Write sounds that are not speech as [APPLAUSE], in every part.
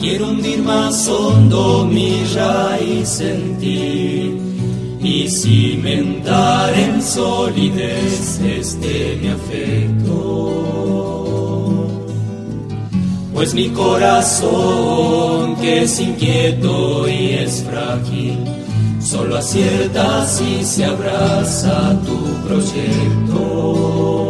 Quiero hundir más hondo mi raíz en ti y cimentar en solidez este mi afecto. Pues mi corazón, que es inquieto y es frágil, solo acierta si se abraza tu proyecto.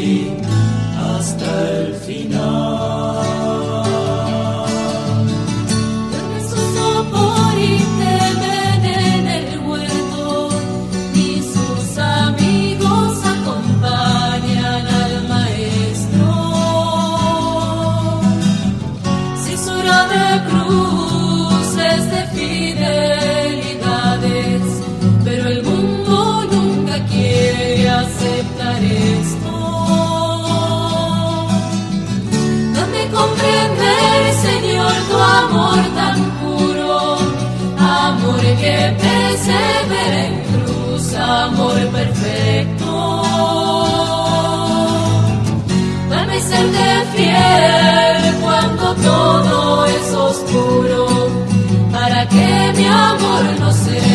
que persevera en cruz, amor perfecto. Dame serte fiel cuando todo es oscuro, para que mi amor no sea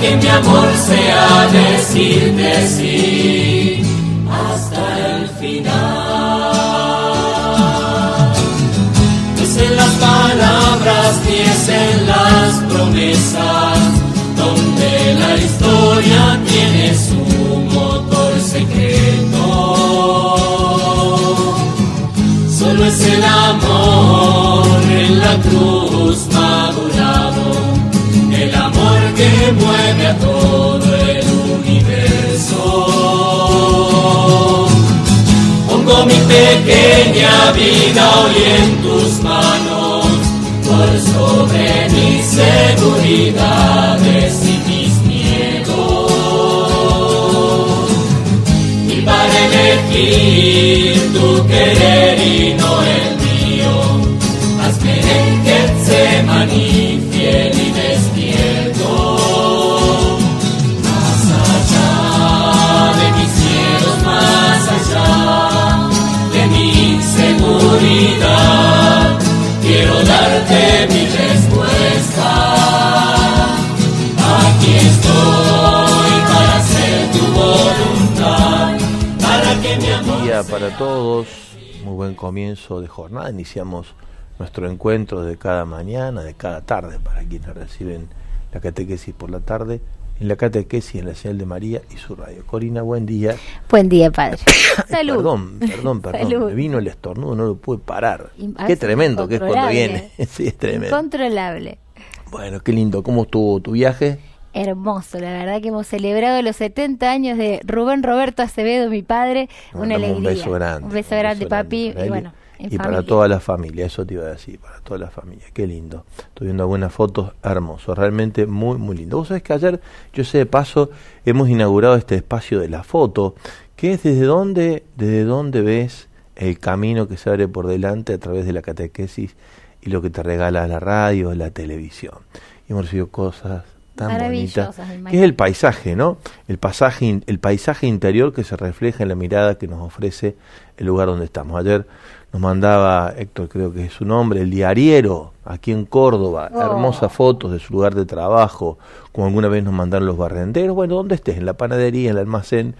que mi amor sea decirte sí hasta el final. No es en las palabras ni es en las promesas donde la historia tiene su motor secreto. Solo es el amor en la cruz amor que mueve a todo el universo. Pongo mi pequeña vida hoy en tus manos, por sobre mis seguridades y mis miedos. Y para elegir tu querer y no el mío, hazme en Getsemaní día para todos, muy buen comienzo de jornada. Iniciamos nuestro encuentro de cada mañana, de cada tarde, para quienes reciben la catequesis por la tarde, en la catequesis en la señal de María y su radio. Corina, buen día. Buen día, padre. [COUGHS] Salud. Perdón, perdón, [COUGHS] perdón. Salud. Me vino el estornudo, no lo pude parar. Qué tremendo que es cuando viene. [LAUGHS] sí, es tremendo. Incontrolable. Bueno, qué lindo. ¿Cómo estuvo tu viaje? Hermoso, la verdad que hemos celebrado los 70 años de Rubén Roberto Acevedo, mi padre. Una alegría. Un beso grande. Un beso grande, papi. y bueno, en y para toda la familia, eso te iba a decir, para toda la familia. Qué lindo. Estoy viendo algunas fotos hermosos, realmente muy, muy lindo. Vos sabés que ayer, yo sé de paso, hemos inaugurado este espacio de la foto, que es desde dónde, desde dónde ves el camino que se abre por delante a través de la catequesis y lo que te regala la radio, la televisión. Y hemos recibido cosas tan me que es el paisaje, ¿no? El pasaje, el paisaje interior que se refleja en la mirada que nos ofrece el lugar donde estamos. Ayer nos mandaba, Héctor creo que es su nombre, el diariero, aquí en Córdoba, Oh. hermosas fotos de su lugar de trabajo, como alguna vez nos mandaron los barrenderos, bueno, donde estés, en la panadería, en el almacén,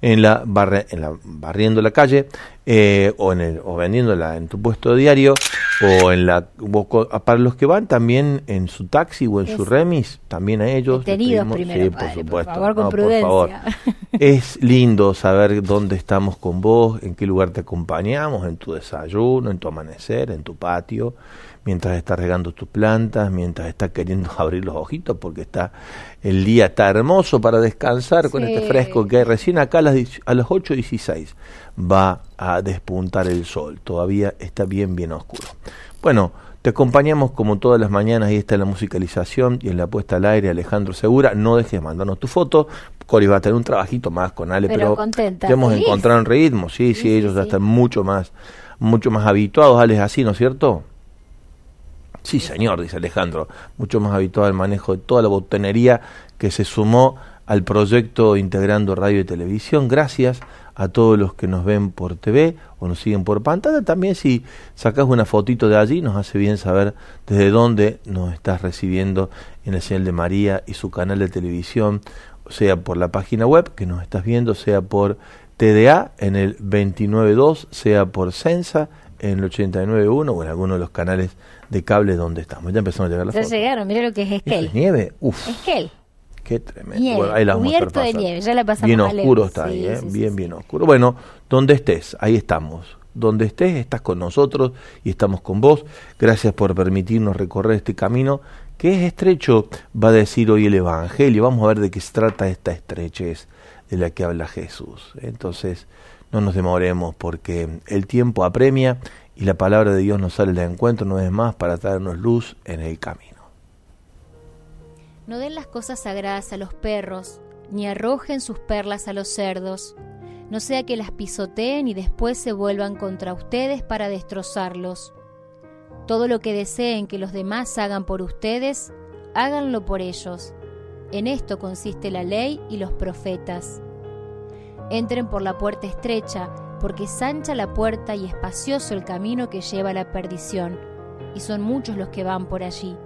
en la, barre, en la barriendo la calle, eh, o, en el, o vendiéndola en tu puesto diario, o en la, o co- para los que van también en su taxi o en su remis, también a ellos. pedimos- primero, sí, por padre, por supuesto. favor, con No, por favor. prudencia. [LAUGHS] Es lindo saber dónde estamos con vos, en qué lugar te acompañamos, en tu desayuno, en tu amanecer, en tu patio, mientras estás regando tus plantas, mientras estás queriendo [LAUGHS] abrir los ojitos porque está el día está hermoso para descansar con Sí. este fresco que hay. recién acá a las, a las 8.16 va a despuntar el sol, todavía está bien bien oscuro. Bueno, te acompañamos como todas las mañanas, ahí está en la musicalización y en la puesta al aire Alejandro Segura, no dejes de mandarnos tu foto, Cori va a tener un trabajito más con Ale, Pero pero, contenta, ya hemos feliz. encontrado un ritmo, sí, sí, Sí, sí, ellos ya sí. están mucho más, mucho más habituados, Ale, así, ¿no es cierto? Sí, señor, dice Alejandro, mucho más habituado al manejo de toda la botanería que se sumó al proyecto Integrando Radio y Televisión. Gracias a todos los que nos ven por TV o nos siguen por pantalla. También si sacas una fotito de allí, nos hace bien saber desde dónde nos estás recibiendo en el señal de María y su canal de televisión, sea por la página web que nos estás viendo, sea por TDA en el 292, sea por Sensa en el 891 o en alguno de los canales de cable donde estamos. Ya empezamos a llegar las Ya fotos. llegaron, mira lo que es ¿Eso Esquel. es nieve? Uf, Esquel. qué tremendo. Nieve, Bueno, ahí la vamos a de pasando. nieve, ya la pasamos Bien oscuro está ahí, Sí, ¿eh? sí, sí, bien, bien oscuro. Bueno, donde estés, ahí estamos. Donde estés, estás con nosotros y estamos con vos. Gracias por permitirnos recorrer este camino que es estrecho, va a decir hoy el Evangelio. Vamos a ver de qué se trata esta estrechez de la que habla Jesús. Entonces, no nos demoremos porque el tiempo apremia y la palabra de Dios nos sale de encuentro no es más para traernos luz en el camino. No den las cosas sagradas a los perros, ni arrojen sus perlas a los cerdos, no sea que las pisoteen y después se vuelvan contra ustedes para destrozarlos. Todo lo que deseen que los demás hagan por ustedes, háganlo por ellos. En esto consiste la ley y los profetas. Entren por la puerta estrecha, porque es ancha la puerta y espacioso el camino que lleva a la perdición, y son muchos los que van por allí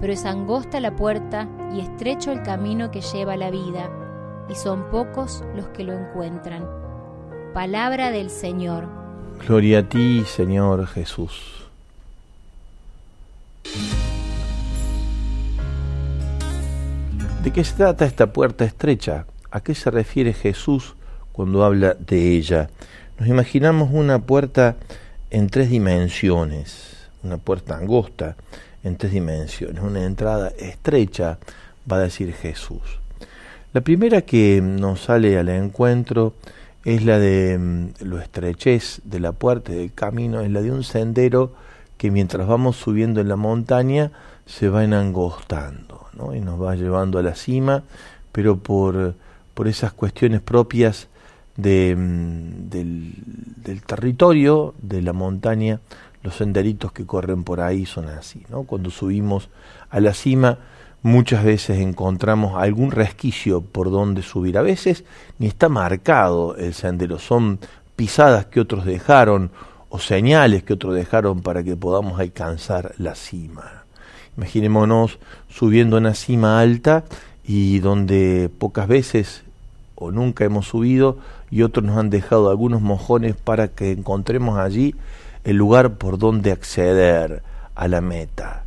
pero es angosta la puerta y estrecho el camino que lleva a la vida, y son pocos los que lo encuentran. Palabra del Señor. Gloria a ti, Señor Jesús. ¿De qué se trata esta puerta estrecha? ¿A qué se refiere Jesús cuando habla de ella? Nos imaginamos una puerta en tres dimensiones, una puerta angosta en tres dimensiones, una entrada estrecha, va a decir Jesús. La primera que nos sale al encuentro es la de mm, lo estrechez de la puerta del camino, es la de un sendero que mientras vamos subiendo en la montaña se va enangostando ¿no? y nos va llevando a la cima, pero por, por esas cuestiones propias mm, del, del territorio, de la montaña, los senderitos que corren por ahí son así. Cuando subimos a la cima, muchas veces encontramos algún resquicio por donde subir. A veces ni está marcado el sendero, son pisadas que otros dejaron o señales que otros dejaron para que podamos alcanzar la cima. Imaginémonos subiendo a una cima alta y donde pocas veces o nunca hemos subido y otros nos han dejado algunos mojones para que encontremos allí el lugar por donde acceder a la meta.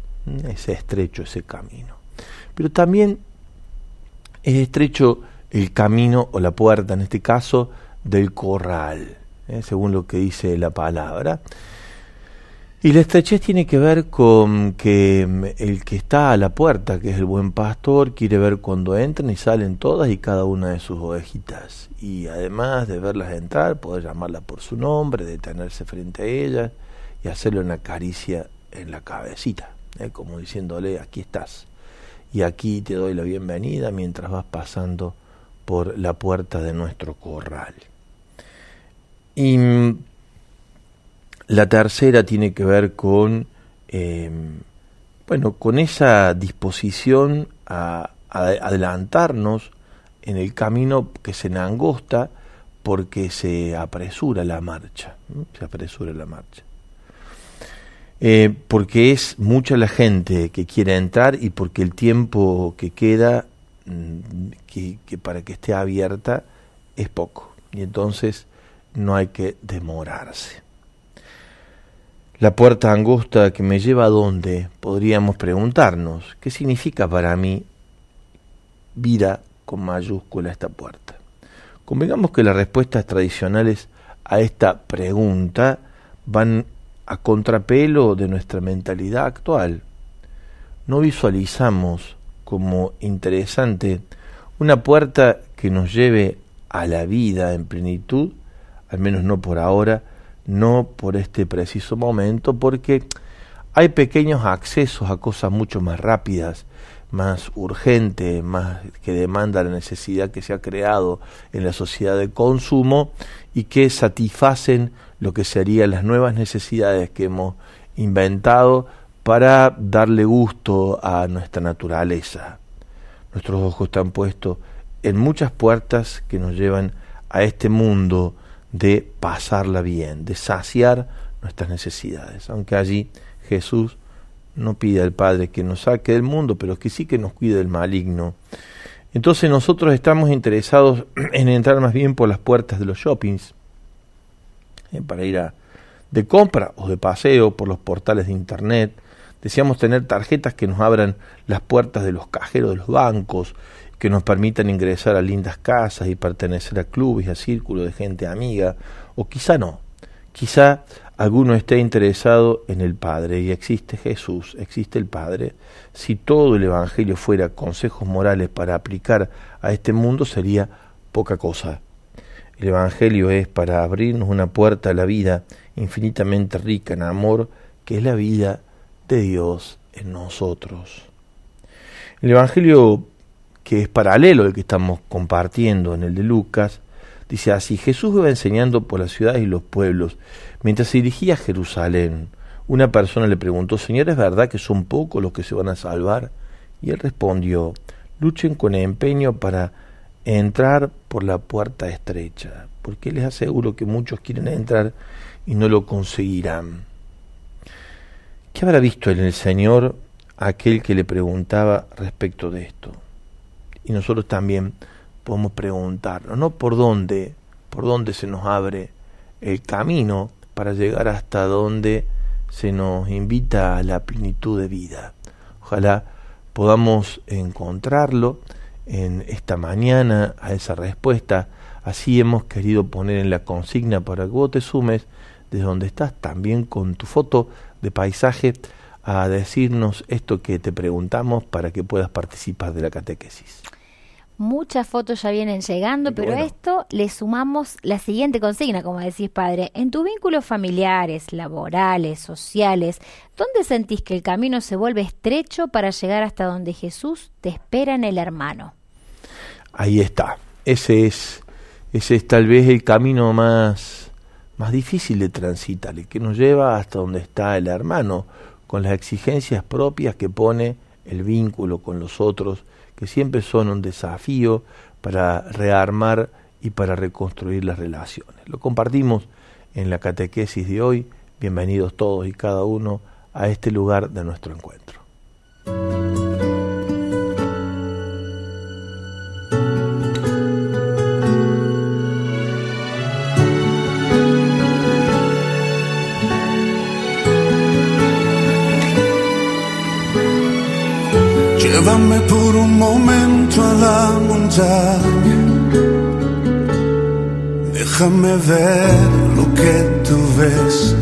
Ese estrecho, ese camino. Pero también es estrecho el camino o la puerta, en este caso, del corral, ¿eh? según lo que dice la palabra. Y la estrechez tiene que ver con que mm, el que está a la puerta, que es el buen pastor, quiere ver cuando entran y salen todas y cada una de sus ovejitas. Y además de verlas entrar, poder llamarla por su nombre, detenerse frente a ellas y hacerle una caricia en la cabecita, ¿eh? como diciéndole, aquí estás. Y aquí te doy la bienvenida mientras vas pasando por la puerta de nuestro corral. Y mm, la tercera tiene que ver con, eh, bueno, con esa disposición a, adelantarnos en el camino que se angosta porque se apresura la marcha, se apresura la marcha. Eh, porque es mucha la gente que quiere entrar y porque el tiempo que queda mm, que para que esté abierta es poco. Y entonces no hay que demorarse. La puerta angosta que me lleva a dónde, podríamos preguntarnos, ¿qué significa para mí vida con mayúscula esta puerta? Convengamos que las respuestas tradicionales a esta pregunta van a contrapelo de nuestra mentalidad actual. No visualizamos como interesante una puerta que nos lleve a la vida en plenitud, al menos no por ahora, no por este preciso momento, porque hay pequeños accesos a cosas mucho más rápidas, más urgentes, más que demanda la necesidad que se ha creado en la sociedad de consumo y que satisfacen lo que serían las nuevas necesidades que hemos inventado para darle gusto a nuestra naturaleza. Nuestros ojos están puestos en muchas puertas que nos llevan a este mundo de pasarla bien, de saciar nuestras necesidades. Aunque allí Jesús no pide al Padre que nos saque del mundo, pero que sí que nos cuide del maligno. Entonces nosotros estamos interesados [CLEARS THROAT] en entrar más bien por las puertas de los shoppings, eh, para ir a, de compra o de paseo por los portales de Internet. Deseamos tener tarjetas que nos abran las puertas de los cajeros de los bancos, que nos permitan ingresar a lindas casas y pertenecer a clubes y a círculos de gente amiga, o quizá no, quizá alguno esté interesado en el Padre y existe Jesús, existe el Padre. Si todo el Evangelio fuera consejos morales para aplicar a este mundo sería poca cosa. El Evangelio es para abrirnos una puerta a la vida infinitamente rica en amor, que es la vida de Dios en nosotros. El Evangelio que es paralelo al que estamos compartiendo en el de Lucas, dice así, Jesús iba enseñando por las ciudades y los pueblos. Mientras se dirigía a Jerusalén, una persona le preguntó, Señor, ¿es verdad que son pocos los que se van a salvar? Y él respondió, luchen con empeño para entrar por la puerta estrecha, porque les aseguro que muchos quieren entrar y no lo conseguirán. ¿Qué habrá visto en el Señor aquel que le preguntaba respecto de esto? Y nosotros también podemos preguntarnos, ¿no? ¿Por dónde, por dónde se nos abre el camino para llegar hasta donde se nos invita a la plenitud de vida? Ojalá podamos encontrarlo en esta mañana a esa respuesta. Así hemos querido poner en la consigna para que vos te sumes desde donde estás, también con tu foto de paisaje, a decirnos esto que te preguntamos para que puedas participar de la catequesis. Muchas fotos ya vienen llegando, pero a esto le sumamos la siguiente consigna, como decís padre. En tus vínculos familiares, laborales, sociales, ¿dónde sentís que el camino se vuelve estrecho para llegar hasta donde Jesús te espera en el hermano? Ahí está. Ese es, ese es tal vez el camino más, más difícil de transitar, el que nos lleva hasta donde está el hermano, con las exigencias propias que pone el vínculo con los otros que siempre son un desafío para rearmar y para reconstruir las relaciones. Lo compartimos en la catequesis de hoy. Bienvenidos todos y cada uno a este lugar de nuestro encuentro. Llévame por un momento a la montaña. Déjame ver lo que tú ves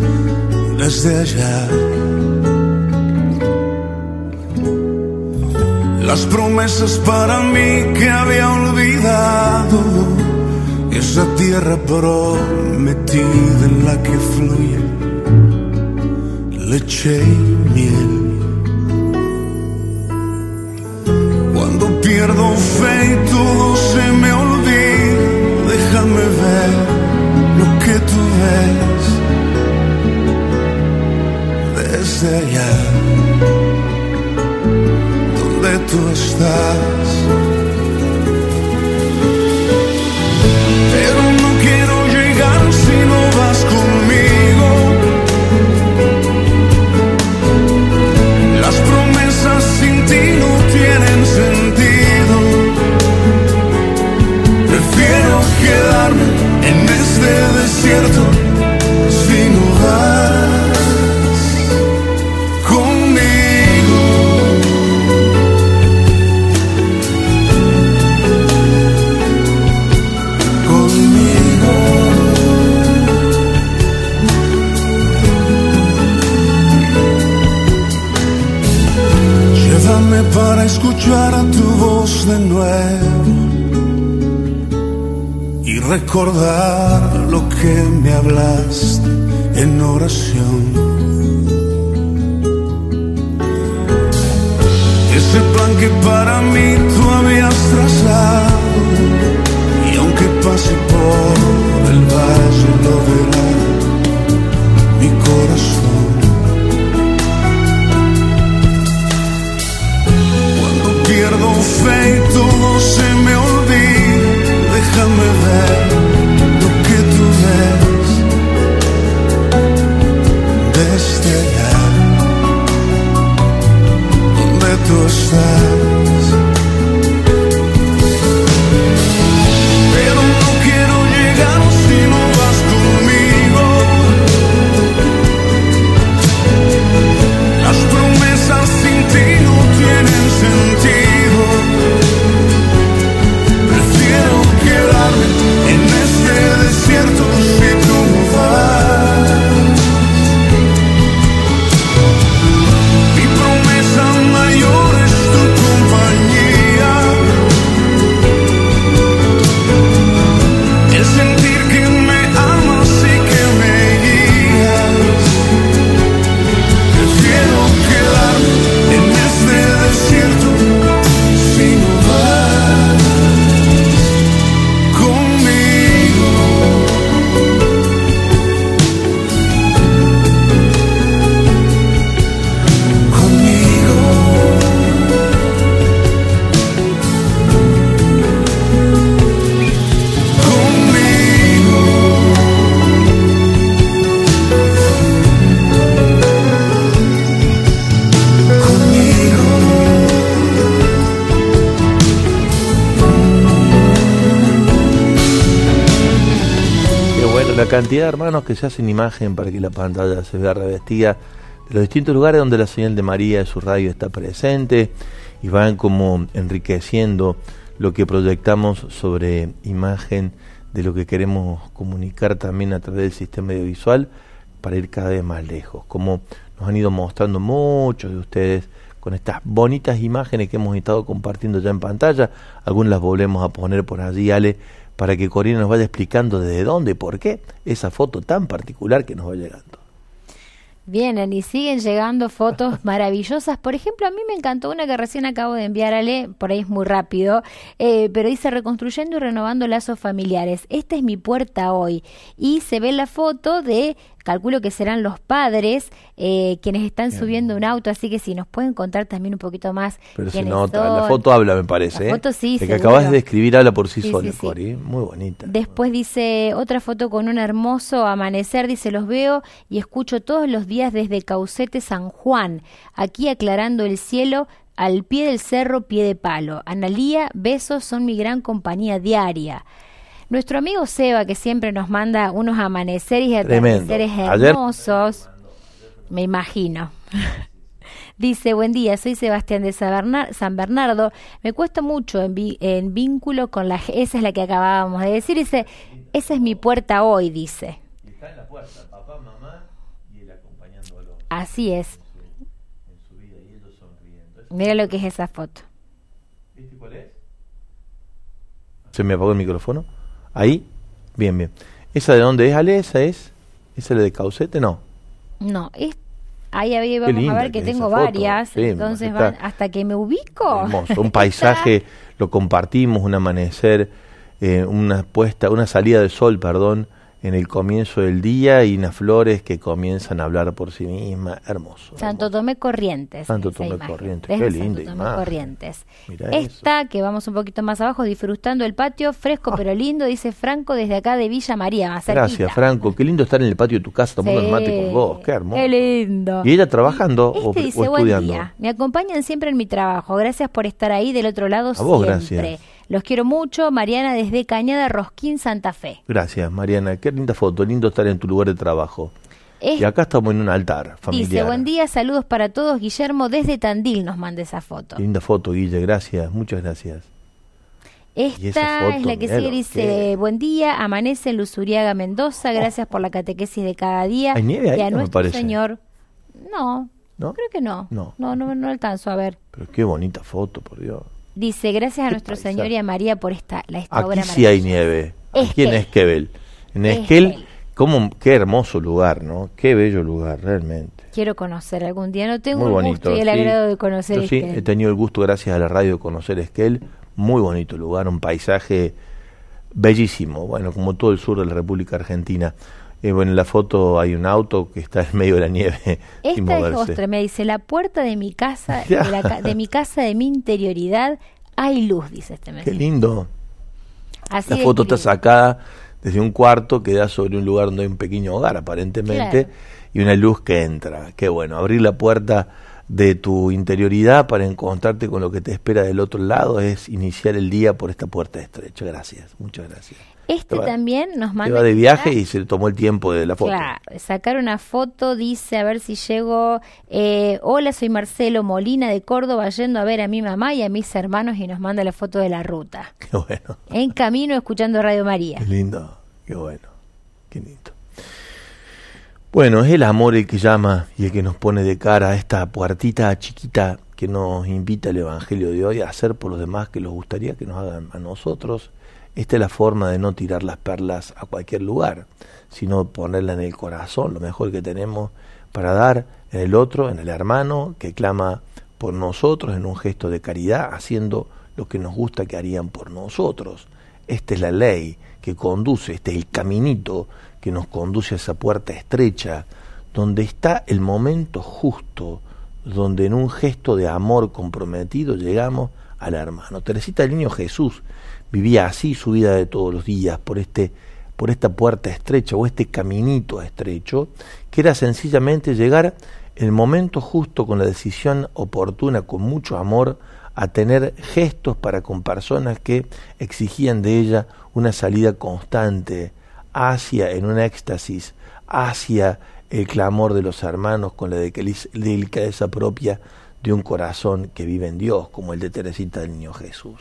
desde allá. Las promesas para mí que había olvidado. Esa tierra prometida en la que fluye leche y miel. Pierdo fe y todo donde de hermanos que se hacen imagen para que la pantalla se vea revestida de los distintos lugares donde la señal de María de su radio está presente y van como enriqueciendo lo que proyectamos sobre imagen de lo que queremos comunicar también a través del sistema audiovisual para ir cada vez más lejos, como nos han ido mostrando muchos de ustedes con estas bonitas imágenes que hemos estado compartiendo ya en pantalla, algunas las volvemos a poner por allí, Ale, para que Corina nos vaya explicando desde dónde, por qué esa foto tan particular que nos va llegando. Vienen y siguen llegando fotos [LAUGHS] maravillosas. Por ejemplo, a mí me encantó una que recién acabo de enviarle, por ahí es muy rápido, eh, pero dice reconstruyendo y renovando lazos familiares. Esta es mi puerta hoy. Y se ve la foto de, calculo que serán los padres eh, quienes están subiendo un auto, así que si nos pueden contar también un poquito más. Pero se nota, la son. foto habla, me parece. La ¿eh? foto sí, La que acabas de describir habla por sí, Sí, sola, sí, sí. Cori. Muy bonita. Después dice otra foto con un hermoso amanecer, dice los veo y escucho todos los días desde Caucete San Juan, aquí aclarando el cielo al pie del cerro pie de palo. Analía, besos son mi gran compañía diaria. Nuestro amigo Seba, que siempre nos manda unos amaneceres y atardeceres Ayer- hermosos, me imagino. [LAUGHS] Dice, buen día, soy Sebastián de San Bernar- San Bernardo. Me cuesta mucho en, vi- en vínculo con la... Esa es la que acabábamos de decir. Dice, esa es mi puerta hoy, dice. Está en la puerta, papá, mamá y él acompañándolo Así es. en su vida y ellos sonriendo. Mira lo que es esa foto. ¿Viste cuál es? ¿Se me apagó el micrófono? Ahí. Bien, bien. ¿Esa de dónde es, Ale? ¿Esa es? ¿Esa es la de Caucete? No. No, es... Ahí había- vamos linda a ver que tengo foto. varias. Entonces van hasta que me ubico. Hermoso. Un [LAUGHS] paisaje, lo compartimos, un amanecer, eh, una puesta, una salida de sol, perdón, en el comienzo del día y unas flores que comienzan a hablar por sí mismas. Hermoso. Santo hermoso. Tomé Corrientes. Santo Tomé imagen. Corrientes, qué Santo linda Tomé imagen. Corrientes. Mirá Esta, que vamos un poquito más abajo, disfrutando el patio, fresco pero lindo, dice Franco desde acá de Villa María, más cerquita. Gracias, Franco. Qué lindo estar en el patio de tu casa tomando el mate Sí, con vos. Qué hermoso. Qué lindo. ¿Y ella trabajando Este o, o dice, buen estudiando? día, me acompañan siempre en mi trabajo, gracias por estar ahí del otro lado A vos, siempre. gracias. Los quiero mucho, Mariana desde Cañada Rosquín, Santa Fe. Gracias, Mariana. Qué linda foto. Lindo estar en tu lugar de trabajo. Es- Y acá estamos en un altar familiar. dice, buen día, saludos para todos, Guillermo desde Tandil nos manda esa foto. Qué linda foto, Guille. Gracias. Muchas gracias. Esta foto, es la que sigue, dice, buen día, amanece en Luzuriaga, Mendoza, gracias por la catequesis de cada día. ¿Hay nieve ahí? Y a No me nuestro parece. Señor, no, ¿No? Creo que no. No. No, no, no alcanzo a ver. Pero qué bonita foto, por Dios. Dice, gracias a nuestro. Señor y a María por esta, la, esta obra Aquí sí hay nieve. Aquí en Esquel. Esquel. En Esquel. Esquel, cómo, qué hermoso lugar, ¿no? Qué bello lugar, realmente. Quiero conocer algún día. No tengo Muy el bonito. gusto y el sí. agrado de conocer Yo sí, he tenido el gusto, gracias a la radio, de conocer Esquel. Muy bonito lugar, un paisaje bellísimo. Bueno, como todo el sur de la República Argentina. Eh, bueno, en la foto hay un auto que está en medio de la nieve [LAUGHS] Esta es ostra, me dice, la puerta de mi casa, de, la ca- de mi casa, de mi interioridad, hay luz, dice este Qué mensaje. lindo. Así La foto está sacada desde un cuarto que da sobre un lugar donde hay un pequeño hogar, aparentemente, Claro. y una luz que entra. Qué bueno, abrir la puerta de tu interioridad para encontrarte con lo que te espera del otro lado es iniciar el día por esta puerta estrecha. Gracias, muchas gracias. Este va- también nos manda... va de viaje y se tomó el tiempo de la foto. Claro, sacar una foto, dice, a ver si llego. eh, Hola, soy Marcelo Molina de Córdoba, yendo a ver a mi mamá y a mis hermanos y nos manda la foto de la ruta. [LAUGHS] Qué bueno, En camino escuchando Radio María. qué lindo, qué bueno, qué lindo. Bueno, es el amor el que llama y el que nos pone de cara a esta puertita chiquita que nos invita el Evangelio de hoy a hacer por los demás que les gustaría que nos hagan a nosotros. Esta es la forma de no tirar las perlas a cualquier lugar, sino ponerla en el corazón, lo mejor que tenemos para dar en el otro, en el hermano que clama por nosotros en un gesto de caridad, haciendo lo que nos gusta que harían por nosotros. Esta es la ley que conduce, este es el caminito que nos conduce a esa puerta estrecha, donde está el momento justo, donde en un gesto de amor comprometido llegamos al hermano. Teresita del Niño Jesús vivía así su vida de todos los días, por este por esta puerta estrecha o este caminito estrecho, que era sencillamente llegar el momento justo con la decisión oportuna, con mucho amor, a tener gestos para con personas que exigían de ella una salida constante hacia en un éxtasis, hacia el clamor de los hermanos con la delicadeza- propia de un corazón que vive en Dios, como el de Teresita del Niño Jesús.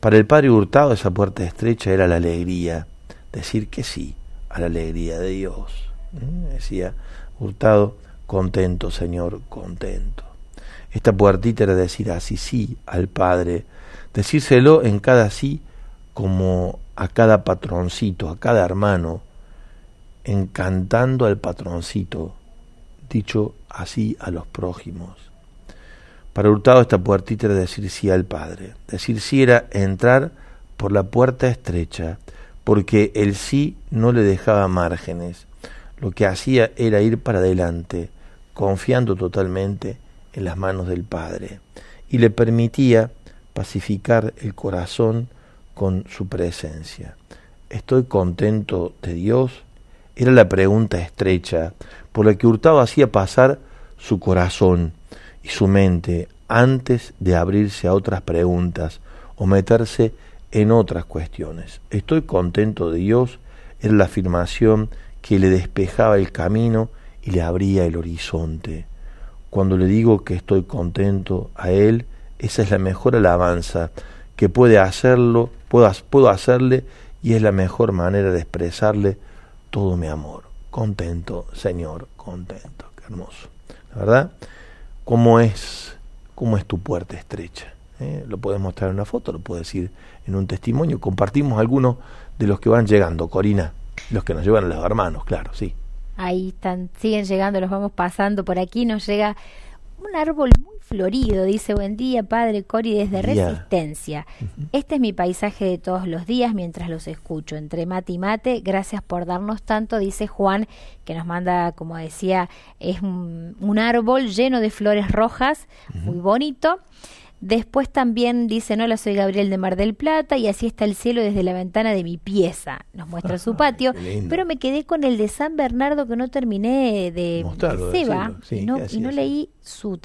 Para el padre Hurtado esa puerta estrecha era la alegría, decir que sí a la alegría de Dios. ¿Mm? Decía Hurtado, contento Señor, contento. Esta puertita era decir así sí al Padre, decírselo en cada sí como a cada patroncito, a cada hermano, encantando al patroncito, dicho así a los prójimos. Para Hurtado esta puertita era decir sí al Padre. Decir sí era entrar por la puerta estrecha, porque el sí no le dejaba márgenes. Lo que hacía era ir para adelante, confiando totalmente en las manos del Padre, y le permitía pacificar el corazón con su presencia. ¿Estoy contento de Dios? Era la pregunta estrecha por la que Hurtado hacía pasar su corazón y su mente antes de abrirse a otras preguntas o meterse en otras cuestiones. Estoy contento de Dios era la afirmación que le despejaba el camino y le abría el horizonte. Cuando le digo que estoy contento a Él, esa es la mejor alabanza que puede hacerlo, puedo, puedo hacerle y es la mejor manera de expresarle todo mi amor. Contento, Señor, contento. Qué hermoso. La verdad, ¿cómo es, cómo es tu puerta estrecha? ¿Eh? Lo puedes mostrar en una foto, lo puedes decir en un testimonio. Compartimos algunos de los que van llegando, Corina, los que nos llevan a los hermanos, claro, sí. Ahí están, siguen llegando, los vamos pasando. Por aquí nos llega un árbol muy florido. Dice, buen día, padre Cori, desde. Resistencia. Este es mi paisaje de todos los días mientras los escucho. Entre mate y mate, gracias por darnos tanto, dice Juan, que nos manda, como decía, es un, un árbol lleno de flores rojas, muy bonito. Después también dice, hola, soy Gabriel de Mar del Plata y así está el cielo desde la ventana de mi pieza. Nos muestra su [LAUGHS] patio, pero me quedé con el de San Bernardo que no terminé de, Mostrarlo, Seba decirlo, sí, y no, ¿qué hacía y no leí su,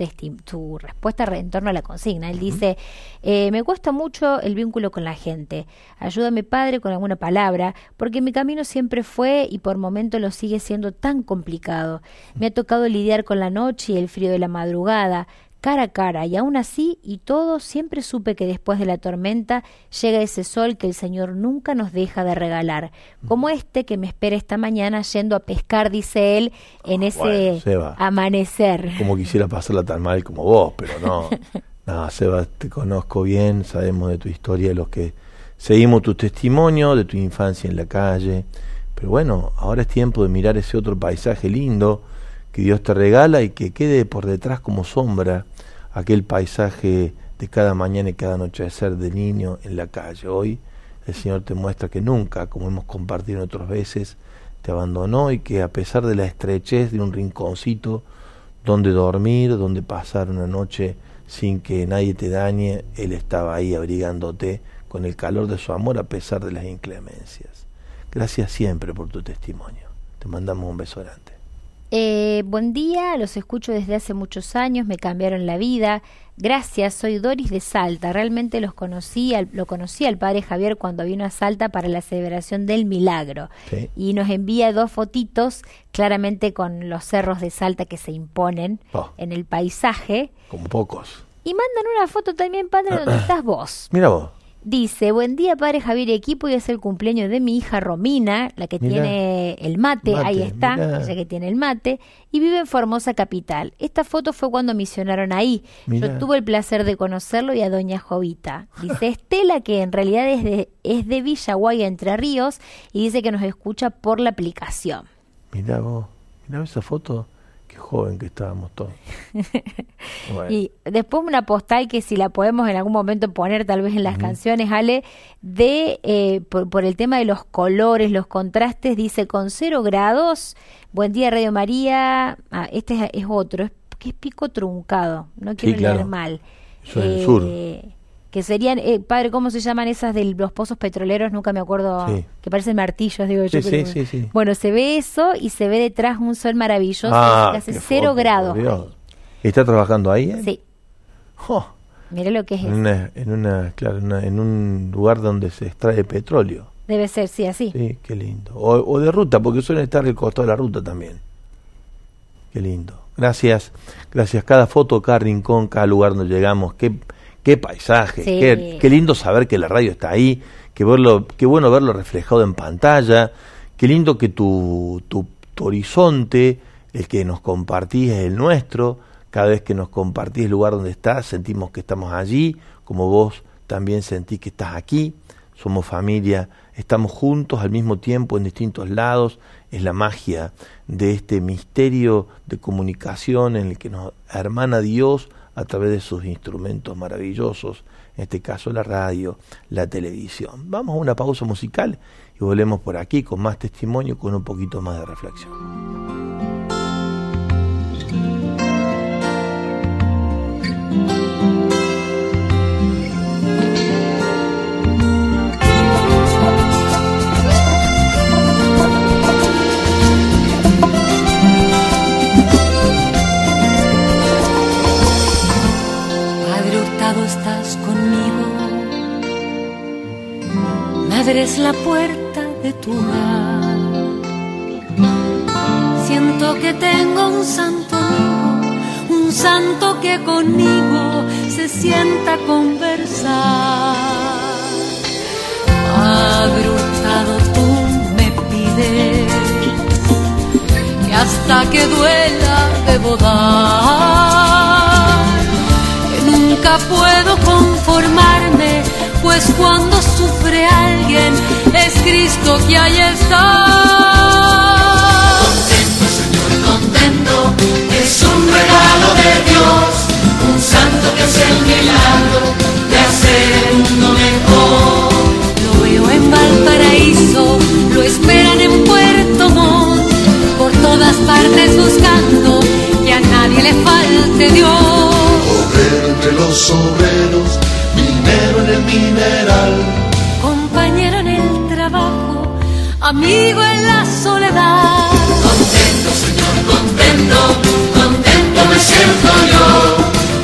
su respuesta re- en torno a la consigna. Él dice, eh, me cuesta mucho el vínculo con la gente. Ayúdame, Padre, con alguna palabra, porque mi camino siempre fue y por momento lo sigue siendo tan complicado. Me ha tocado lidiar con la noche y el frío de la madrugada. Cara a cara, y aún así y todo siempre supe que después de la tormenta llega ese sol que el Señor nunca nos deja de regalar, como este que me espera esta mañana yendo a pescar, dice él, en ese amanecer. Como quisiera pasarla tan mal como vos, pero no. [LAUGHS] no, Seba, te conozco bien, sabemos de tu historia, los que seguimos tu testimonio, de tu infancia en la calle. Pero bueno, ahora es tiempo de mirar ese otro paisaje lindo que Dios te regala y que quede por detrás como sombra aquel paisaje de cada mañana y cada anochecer de niño en la calle. Hoy el Señor te muestra que nunca, como hemos compartido en otras veces, te abandonó y que a pesar de la estrechez de un rinconcito donde dormir, donde pasar una noche sin que nadie te dañe, Él estaba ahí abrigándote con el calor de su amor a pesar de las inclemencias. Gracias siempre por tu testimonio. Te mandamos un beso grande. Eh, buen día, los escucho desde hace muchos años, me cambiaron la vida. Gracias, soy Doris de Salta. Realmente los conocí, lo conocí al padre Javier cuando vino a Salta para la celebración del milagro. Y nos envía dos fotitos, claramente con los cerros de Salta que se imponen oh. en el paisaje. Como pocos. Y mandan una foto también, padre, donde estás vos. Mira vos. Dice, buen día padre Javier y equipo, hoy es el cumpleaños de mi hija Romina, la que tiene el mate, ahí está, ella que tiene el mate, y vive en Formosa Capital. Esta foto fue cuando misionaron ahí. Yo tuve el placer de conocerlo y a doña Jovita. Dice Estela que en realidad es de, es de Villaguay, Entre Ríos, y dice que nos escucha por la aplicación. Mira vos, mira esa foto joven que estábamos todos. [LAUGHS] Y después una postal que si la podemos en algún momento poner tal vez en las canciones, Ale, de eh, por, el tema de los colores, los contrastes, dice con cero grados, buen día Radio María, ah, este es, otro, es, que es pico truncado, no quiero leer mal. Eso es el sur. Que serían, eh, padre, ¿cómo se llaman esas de los pozos petroleros? Nunca me acuerdo, que parecen martillos, digo yo. Sí, sí, sí, Bueno, se ve eso y se ve detrás un sol maravilloso ah, que hace cero grados. ¿Está trabajando ahí? Eh? Sí. Mire lo que es en Una, en una, claro, en un lugar donde se extrae petróleo. Debe ser, sí, así. Sí, qué lindo. O, o de ruta, porque suele estar el costado de la ruta también. Qué lindo. Gracias, gracias. Cada foto, cada rincón, cada lugar donde llegamos, qué qué paisaje, qué, lindo saber que la radio está ahí, qué, verlo, qué bueno verlo reflejado en pantalla, qué lindo que tu, tu, horizonte, el que nos compartís es el nuestro, cada vez que nos compartís el lugar donde estás, sentimos que estamos allí, como vos también sentís que estás aquí, somos familia, estamos juntos al mismo tiempo en distintos lados, es la magia de este misterio de comunicación en el que nos hermana Dios a través de sus instrumentos maravillosos, en este caso la radio, la televisión. Vamos a una pausa musical y volvemos por aquí con más testimonio, con un poquito más de reflexión. Abres la puerta de tu hogar. Siento que tengo un santo un santo que conmigo se sienta a conversar. Abrutado tú me pides que hasta que duela debo dar, que nunca puedo conformarme pues cuando sufre alguien es Cristo que ahí está. Contento, Señor, contento, es un regalo de Dios, un santo que hace el milagro de hacer un mundo mejor. Lo veo en Valparaíso, lo esperan en Puerto Montt, por todas partes buscando que a nadie le falte Dios. Obrero entre los obreros en el mineral. Compañero en el trabajo, amigo en la soledad. Contento, Señor, contento, contento me siento yo,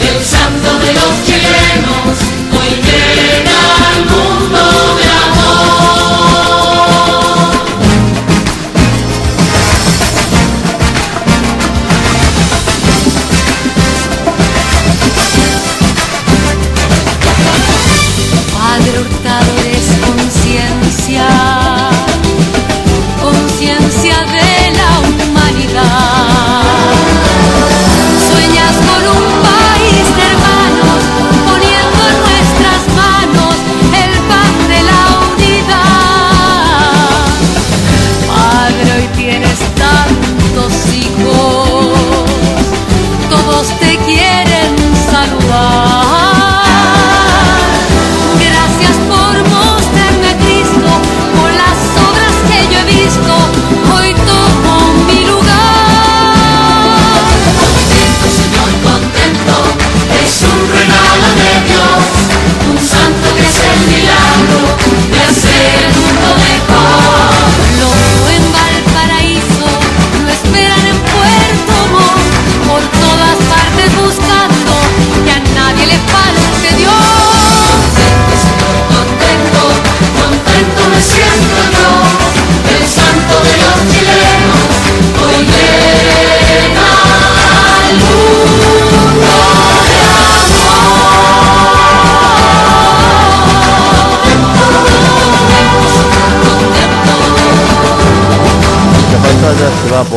el santo de los chilenos, hoy llega al mundo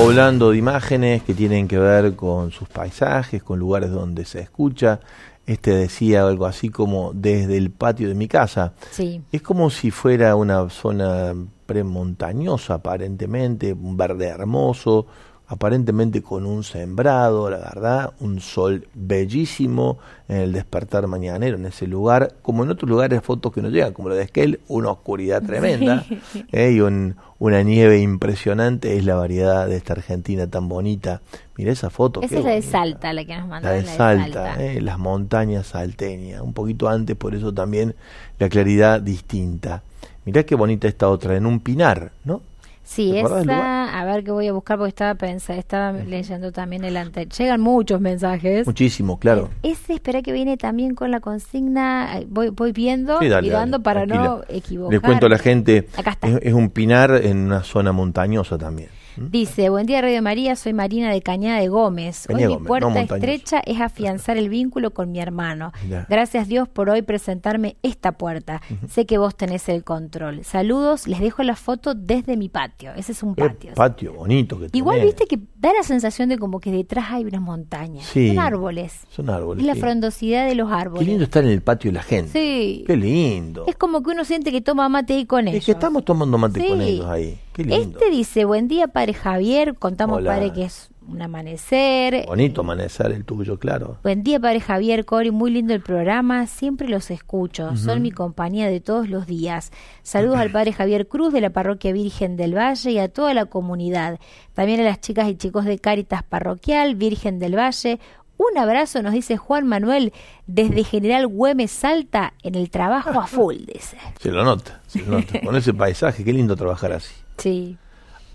poblando de imágenes que tienen que ver con sus paisajes, con lugares donde se escucha. Este decía algo así como desde el patio de mi casa. Sí. Es como si fuera una zona premontañosa aparentemente, un verde hermoso, aparentemente con un sembrado, la verdad, un sol bellísimo en el despertar mañanero en ese lugar, como en otros lugares fotos que nos llegan, como lo de Esquel, una oscuridad tremenda eh, y un- una nieve impresionante, es la variedad de esta Argentina tan bonita. Mira esa foto. Esa es la de. Salta, la que nos La mandaron. de Salta, eh, las montañas salteñas, un poquito antes, por eso también la claridad distinta. Mirá qué bonita esta otra, en un pinar, ¿no? Sí, esa, a ver qué voy a buscar porque estaba pensando, estaba leyendo también el anterior. Llegan muchos mensajes. Muchísimo, claro. Ese espera que viene también con la consigna, eh, voy, voy viendo, Sí, dale, mirando dale, para no equivocar. Le cuento a la gente, Acá está. es, es un pinar en una zona montañosa también. Dice, buen día Radio María, soy Marina de Cañada de Gómez. Hoy mi puerta no estrecha es afianzar el vínculo con mi hermano. Gracias Dios por hoy presentarme esta puerta. Sé que vos tenés el control. Saludos, les dejo la foto desde mi patio. Ese es un Qué patio. patio bonito que Igual tenés. viste que da la sensación de como que detrás hay unas montañas. Sí. Son árboles. Son árboles. Es la sí. frondosidad de los Qué árboles. lindo estar en el patio de la gente. Sí. Qué lindo. Es como que uno siente que toma mate ahí con ellos. Es que estamos tomando mate con ellos ahí. Qué lindo. Este dice, buen día, padre Javier. Contamos, Hola. padre, que es un amanecer. Bonito amanecer el tuyo, claro. Buen día, padre Javier, Cori, muy lindo el programa, siempre los escucho, son mi compañía de todos los días. Saludos al padre Javier Cruz de la parroquia Virgen del Valle y a toda la comunidad. También a las chicas y chicos de Cáritas Parroquial, Virgen del Valle. Un abrazo, nos dice Juan Manuel, desde General Güemes Salta, en el trabajo a full, dice. Se lo nota, se lo nota. Con ese paisaje, qué lindo trabajar así. Sí,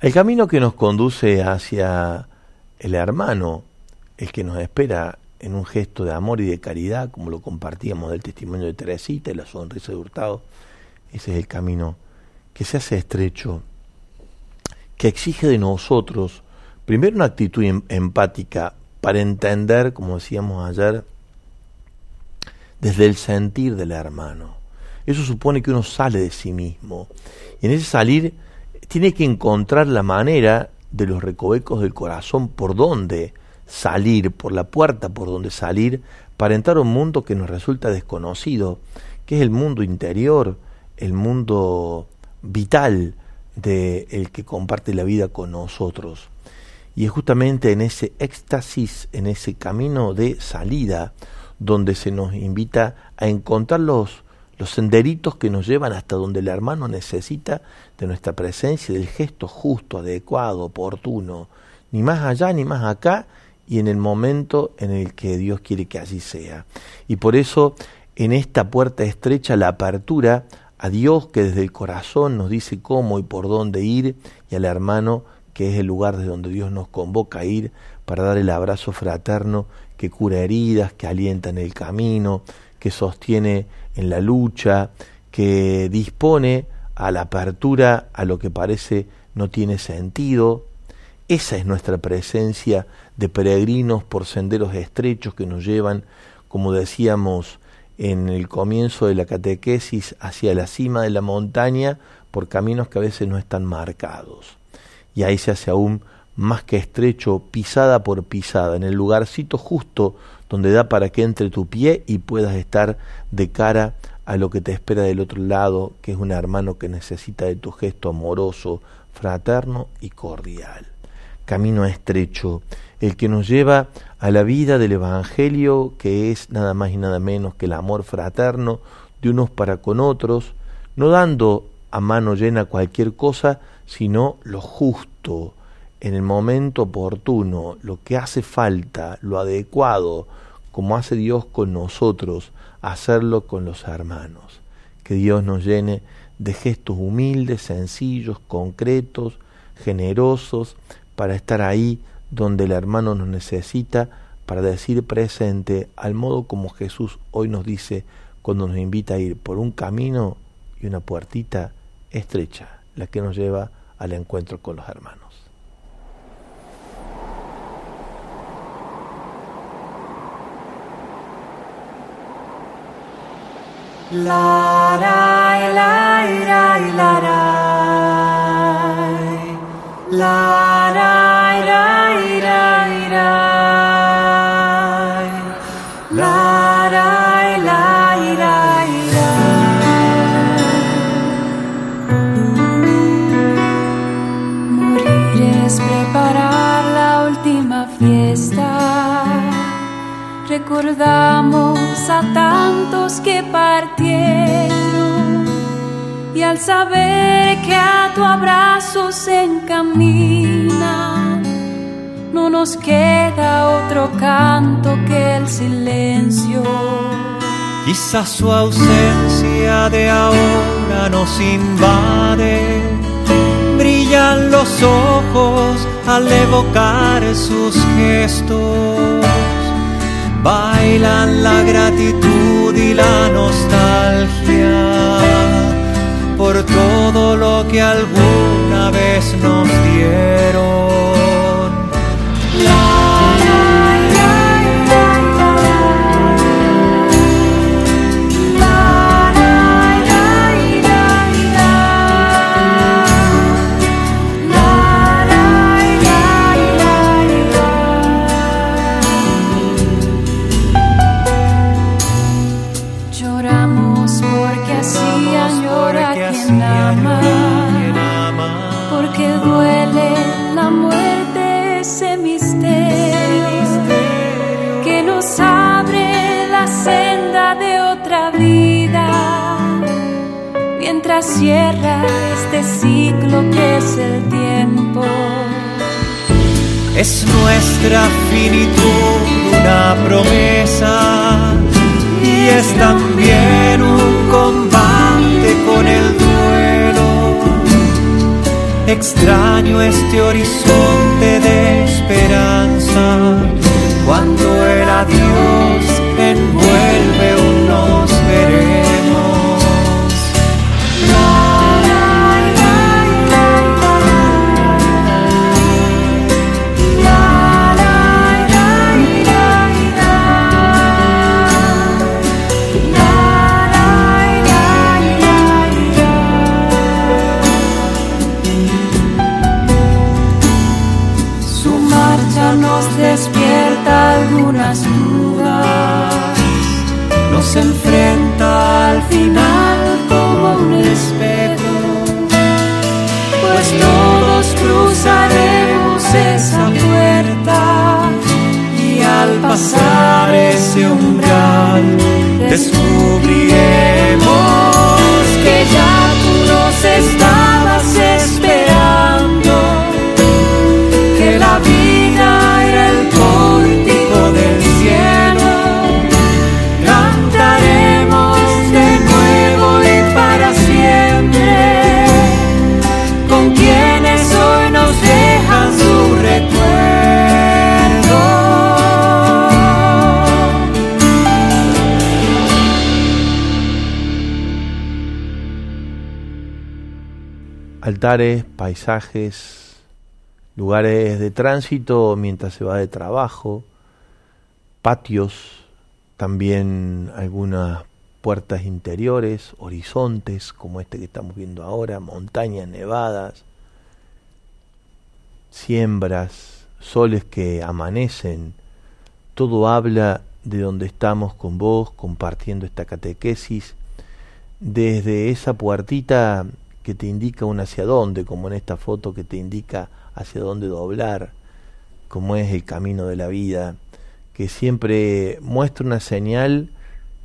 El camino que nos conduce hacia el hermano, el que nos espera en un gesto de amor y de caridad, como lo compartíamos del testimonio de Teresita y la sonrisa de Hurtado, ese es el camino que se hace estrecho, que exige de nosotros, primero una actitud em- empática para entender, como decíamos ayer, desde el sentir del hermano. Eso supone que uno sale de sí mismo. Y en ese salir tiene que encontrar la manera de los recovecos del corazón por donde salir, por la puerta por donde salir, para entrar a un mundo que nos resulta desconocido, que es el mundo interior, el mundo vital de el que comparte la vida con nosotros. Y es justamente en ese éxtasis, en ese camino de salida, donde se nos invita a encontrar los, los senderitos que nos llevan hasta donde el hermano necesita de nuestra presencia, del gesto justo, adecuado, oportuno, ni más allá ni más acá, y en el momento en el que Dios quiere que así sea. Y por eso, en esta puerta estrecha, la apertura a Dios que desde el corazón nos dice cómo y por dónde ir, y al hermano que es el lugar de donde Dios nos convoca a ir para dar el abrazo fraterno que cura heridas, que alienta en el camino, que sostiene en la lucha, que dispone a la apertura a lo que parece no tiene sentido. Esa es nuestra presencia de peregrinos por senderos estrechos que nos llevan, como decíamos en el comienzo de la catequesis, hacia la cima de la montaña por caminos que a veces no están marcados y ahí se hace aún más que estrecho, pisada por pisada, en el lugarcito justo donde da para que entre tu pie y puedas estar de cara a lo que te espera del otro lado, que es un hermano que necesita de tu gesto amoroso, fraterno y cordial. Camino estrecho, el que nos lleva a la vida del Evangelio, que es nada más y nada menos que el amor fraterno de unos para con otros, no dando a mano llena cualquier cosa, sino lo justo, en el momento oportuno, lo que hace falta, lo adecuado, como hace Dios con nosotros, hacerlo con los hermanos. Que Dios nos llene de gestos humildes, sencillos, concretos, generosos, para estar ahí donde el hermano nos necesita, para decir presente, al modo como Jesús hoy nos dice cuando nos invita a ir por un camino y una puertita estrecha, la que nos lleva al encuentro con los hermanos. La, la, la, la, la, la, la, la, la, la, la, la, la, la, la, Morir es preparar la última fiesta. Recordamos tantos que partieron. Y al saber que a tu abrazo se encamina, no nos queda otro canto que el silencio. Quizás su ausencia de ahora nos invade, brillan los ojos al evocar sus gestos bailan la gratitud y la nostalgia por todo lo que alguna vez nos dieron. El tiempo. Es nuestra finitud una promesa y es también un combate con el duelo. Extraño este horizonte de esperanza cuando el adiós envuelve un nos. Altares, paisajes, lugares de tránsito mientras se va de trabajo, patios, también algunas puertas interiores, horizontes como este que estamos viendo ahora, montañas nevadas, siembras, soles que amanecen, todo habla de donde estamos con vos compartiendo esta catequesis, desde esa puertita que te indica un hacia dónde, como en esta foto que te indica hacia dónde doblar, como es el camino de la vida, que siempre muestra una señal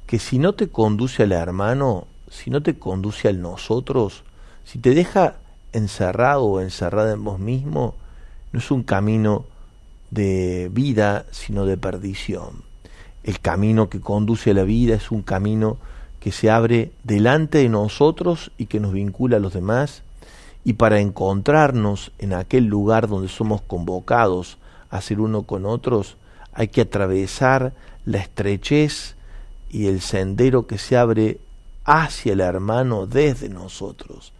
que si no te conduce al hermano, si no te conduce al nosotros, si te deja encerrado o encerrada en vos mismo, no es un camino de vida, sino de perdición. El camino que conduce a la vida es un camino que se abre delante de nosotros y que nos vincula a los demás, y para encontrarnos en aquel lugar donde somos convocados a ser uno con otros, hay que atravesar la estrechez y el sendero que se abre hacia el hermano desde nosotros.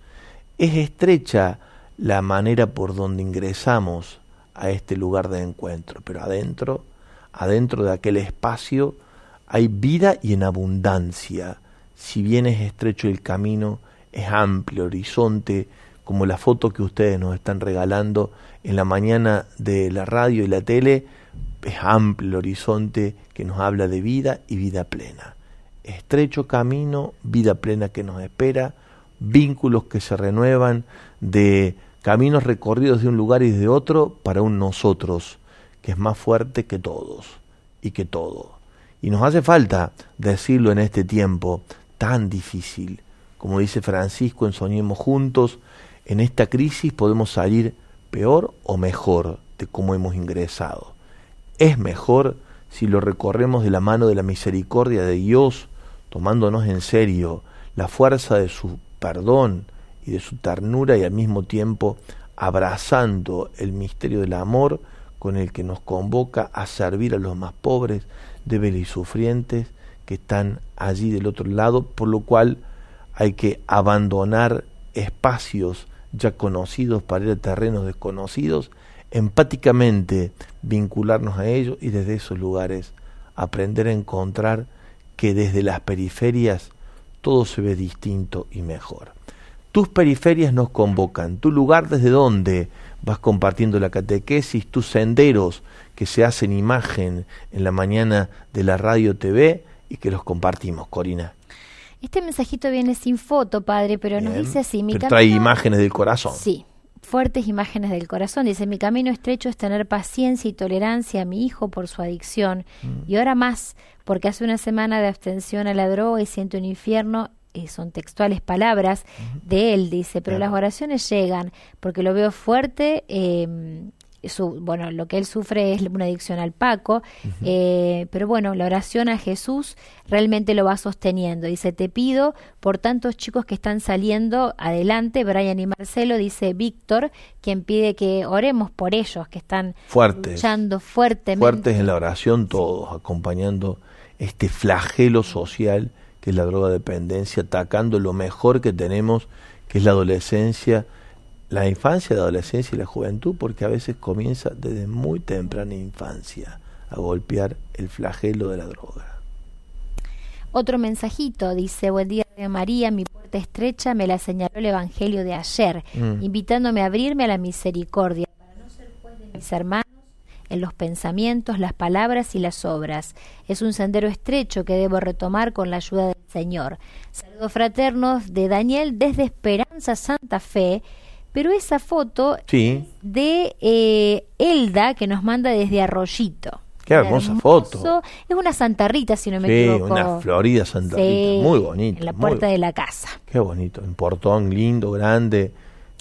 Es estrecha la manera por donde ingresamos a este lugar de encuentro, pero adentro, adentro de aquel espacio, hay vida y en abundancia si bien es estrecho el camino, es amplio horizonte, como la foto que ustedes nos están regalando en la mañana de la radio y la tele, es amplio el horizonte que nos habla de vida y vida plena. Estrecho camino, vida plena que nos espera, vínculos que se renuevan, de caminos recorridos de un lugar y de otro para un nosotros, que es más fuerte que todos y que todo. Y nos hace falta decirlo en este tiempo tan difícil. Como dice Francisco en Soñemos Juntos, en esta crisis podemos salir peor o mejor de cómo hemos ingresado. Es mejor si lo recorremos de la mano de la misericordia de Dios, tomándonos en serio la fuerza de su perdón y de su ternura y al mismo tiempo abrazando el misterio del amor con el que nos convoca a servir a los más pobres, débiles y sufrientes que están allí del otro lado, por lo cual hay que abandonar espacios ya conocidos para ir a terrenos desconocidos, empáticamente vincularnos a ellos y desde esos lugares aprender a encontrar que desde las periferias todo se ve distinto y mejor. Tus periferias nos convocan, tu lugar desde donde vas compartiendo la catequesis, tus senderos que se hacen imagen en la mañana de la radio TV y que los compartimos, Corina. Este mensajito viene sin foto, padre, pero nos Bien, dice así. Mi pero trae camino- imágenes del corazón. Sí, fuertes imágenes del corazón. Dice, mi camino estrecho es tener paciencia y tolerancia a mi hijo por su adicción. Mm. Y ahora más, porque hace una semana de abstención a la droga y siento un infierno. eh, son textuales palabras de él, dice, pero las oraciones llegan, porque lo veo fuerte. eh, su, bueno, lo que él sufre es una adicción al Paco, eh, pero bueno, la oración a Jesús realmente lo va sosteniendo. Dice, te pido por tantos chicos que están saliendo adelante, Brian y Marcelo, dice Víctor, quien pide que oremos por ellos, que están Fuertes. luchando fuertemente. fuertes en la oración todos, acompañando este flagelo social que es la drogadependencia, atacando lo mejor que tenemos, que es la adolescencia, la infancia, la adolescencia y la juventud, porque a veces comienza desde muy temprana infancia a golpear el flagelo de la droga. Otro mensajito dice, buen día de María, mi puerta estrecha me la señaló el Evangelio de ayer, Mm. invitándome a abrirme a la misericordia, para no ser juez de mis hermanos en los pensamientos, las palabras y las obras. Es un sendero estrecho que debo retomar con la ayuda del Señor. Saludos fraternos de Daniel desde Esperanza Santa Fe, pero esa foto Sí, de eh, Elda que nos manda desde Arroyito. Qué hermosa Hermoso. foto. Es una Santa Rita, si no me sí, equivoco. una Florida Santa Sí, Rita, muy bonita. En la puerta de la casa. Qué bonito, un portón lindo, grande.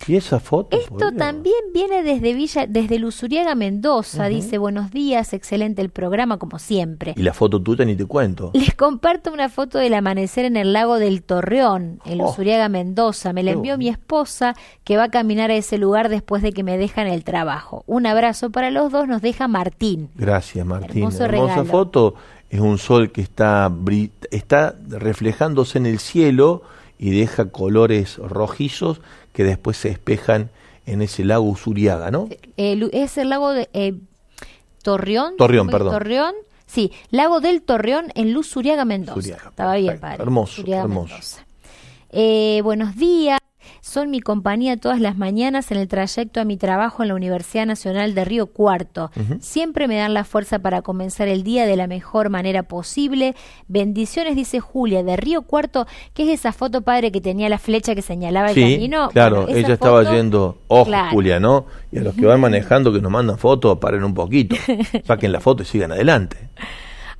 ¿Y esa foto? Esto también viene desde Villa, desde Luzuriaga, Mendoza. Dice, buenos días, excelente el programa, como siempre. Y la foto tuya ni te cuento. Les comparto una foto del amanecer en el lago del Torreón, en Oh. Luzuriaga, Mendoza. Me la envió mi esposa, que va a caminar a ese lugar después de que me dejan el trabajo. Un abrazo para los dos, nos deja Martín. Gracias, Martín. Hermoso Hermosa foto. Es un sol que está, está reflejándose en el cielo y deja colores rojizos que después se espejan en ese lago Usuriaga, ¿no? Eh, Lu- es el lago de eh, Torreón. Torreón, ¿Muy- perdón. Torreón. Sí, lago del Torreón en Luz Uriaga, Mendoza. Uriaga, Estaba bien, perfecto. padre. Hermoso, Uriaga, hermoso. Eh, buenos días. Son mi compañía todas las mañanas en el trayecto a mi trabajo en la Universidad Nacional de Río Cuarto. Siempre me dan la fuerza para comenzar el día de la mejor manera posible. Bendiciones, dice Julia, de Río Cuarto, que es esa foto, padre, que tenía la flecha que señalaba el Sí, camino. claro, Bueno, ella estaba foto- yendo, ojo Claro. Julia, ¿no? Y a los que van [LAUGHS] manejando que nos mandan fotos, paren un poquito, [LAUGHS] saquen la foto y sigan adelante.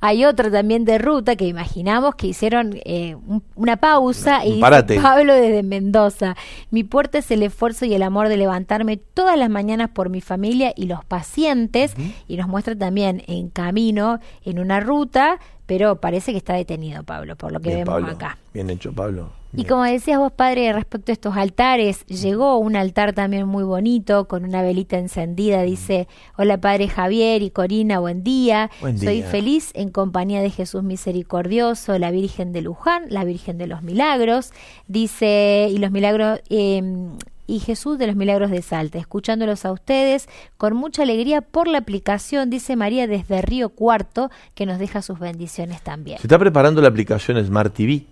Hay otra también de ruta que imaginamos que hicieron eh, un- una pausa y dice. Pablo desde Mendoza. Mi puerta es el esfuerzo y el amor de levantarme todas las mañanas por mi familia y los pacientes y nos muestra también en camino en una ruta, pero parece que está detenido Pablo por lo que Bien, vemos Pablo. acá. Bien hecho, Pablo. Y como decías vos, padre, respecto a estos altares, llegó un altar también muy bonito, con una velita encendida. Dice, hola padre Javier y Corina, buen día. Buen Soy día. feliz en compañía de Jesús Misericordioso, la Virgen de Luján, la Virgen de los Milagros. Dice, y los milagros... eh, y Jesús de los Milagros de Salta, escuchándolos a ustedes con mucha alegría por la aplicación, dice María desde Río Cuarto, que nos deja sus bendiciones también. Se está preparando la aplicación Smart TV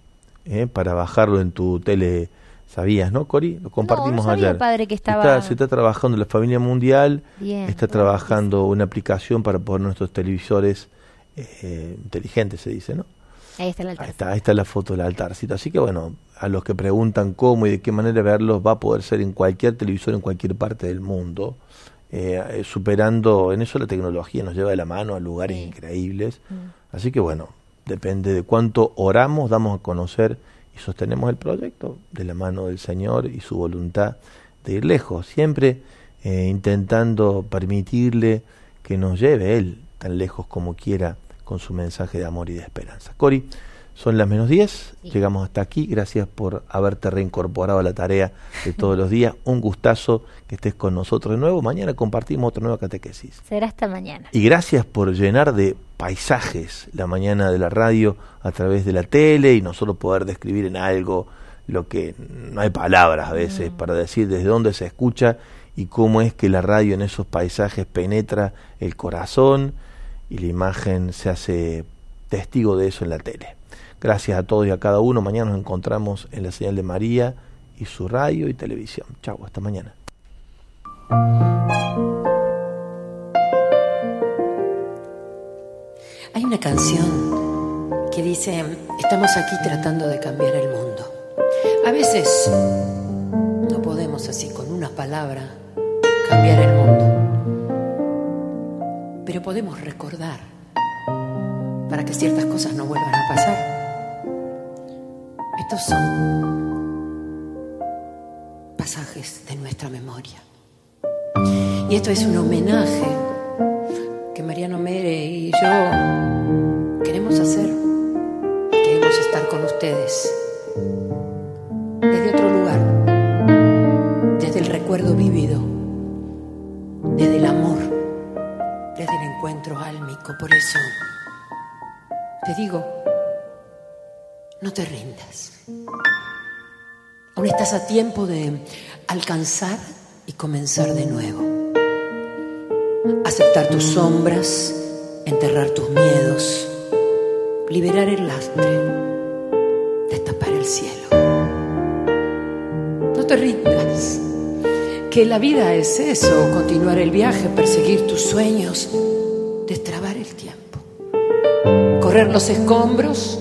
eh, para bajarlo en tu tele. ¿Sabías, no, Cori? Lo compartimos no sabía, ayer. padre, que estaba- Está- se está trabajando la familia mundial. Bien, está trabajando una aplicación para poner nuestros televisores eh, inteligentes, se dice, ¿no? Ahí está el altar. Ahí está, ahí está la foto del altarcito. Así que bueno, a los que preguntan cómo y de qué manera verlos, va a poder ser en cualquier televisor, en cualquier parte del mundo. eh, eh, superando, en eso la tecnología nos lleva de la mano a lugares Sí. increíbles. Mm. Así que bueno, depende de cuánto oramos, damos a conocer y sostenemos el proyecto de la mano del Señor y su voluntad de ir lejos, siempre eh, intentando permitirle que nos lleve Él tan lejos como quiera con su mensaje de amor y de esperanza. Cori, son las menos 10, llegamos hasta aquí, gracias por haberte reincorporado a la tarea de todos los días, un gustazo que estés con nosotros de nuevo, mañana compartimos otra nueva catequesis. Será hasta mañana. Y gracias por llenar de paisajes la mañana de la radio a través de la tele y no solo poder describir en algo lo que no hay palabras a veces para decir desde dónde se escucha y cómo es que la radio en esos paisajes penetra el corazón y la imagen se hace testigo de eso en la tele. Gracias a todos y a cada uno. Mañana nos encontramos en la señal de María y su radio y televisión. Chau, hasta mañana. Hay una canción que dice, estamos aquí tratando de cambiar el mundo. A veces no podemos así con una palabra cambiar el mundo, pero podemos recordar para que ciertas cosas no vuelvan a pasar. Estos son pasajes de nuestra memoria. Y esto es un homenaje que Mariano Mere y yo queremos hacer. Queremos estar con ustedes desde otro lugar, desde el recuerdo vívido, desde el amor, desde el encuentro álmico. Por eso te digo, no te rindas. Aún estás a tiempo de alcanzar y comenzar de nuevo. Aceptar tus sombras, enterrar tus miedos, liberar el lastre, destapar el cielo. No te rindas, que la vida es eso, continuar el viaje, perseguir tus sueños, destrabar el tiempo, correr los escombros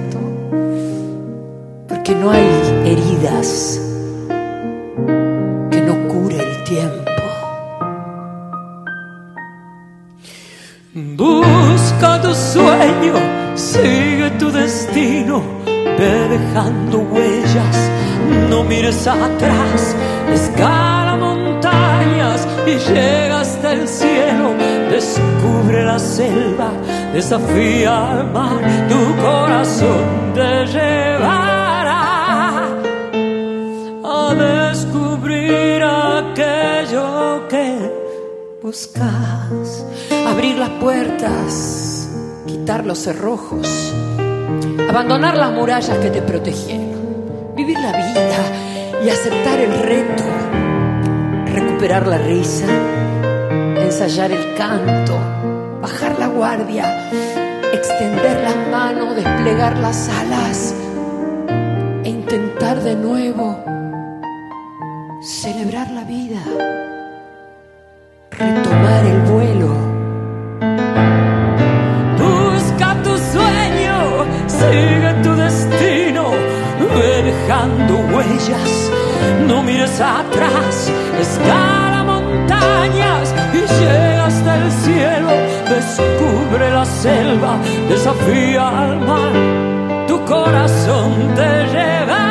no hay heridas que no cure el tiempo. Busca tu sueño, sigue tu destino, ve dejando huellas, no mires atrás, escala montañas y llega hasta el cielo, descubre la selva, desafía al mar, tu corazón te lleva buscas. Abrir las puertas, quitar los cerrojos, abandonar las murallas que te protegieron, vivir la vida y aceptar el reto, recuperar la risa, ensayar el canto, bajar la guardia, extender las manos, desplegar las alas e intentar de nuevo celebrar la vida, retomar el vuelo. Busca tu sueño, sigue tu destino, dejando huellas, no mires atrás, escala montañas y llega hasta el cielo, descubre la selva, desafía al mar, tu corazón te llevará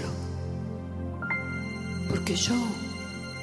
Porque yo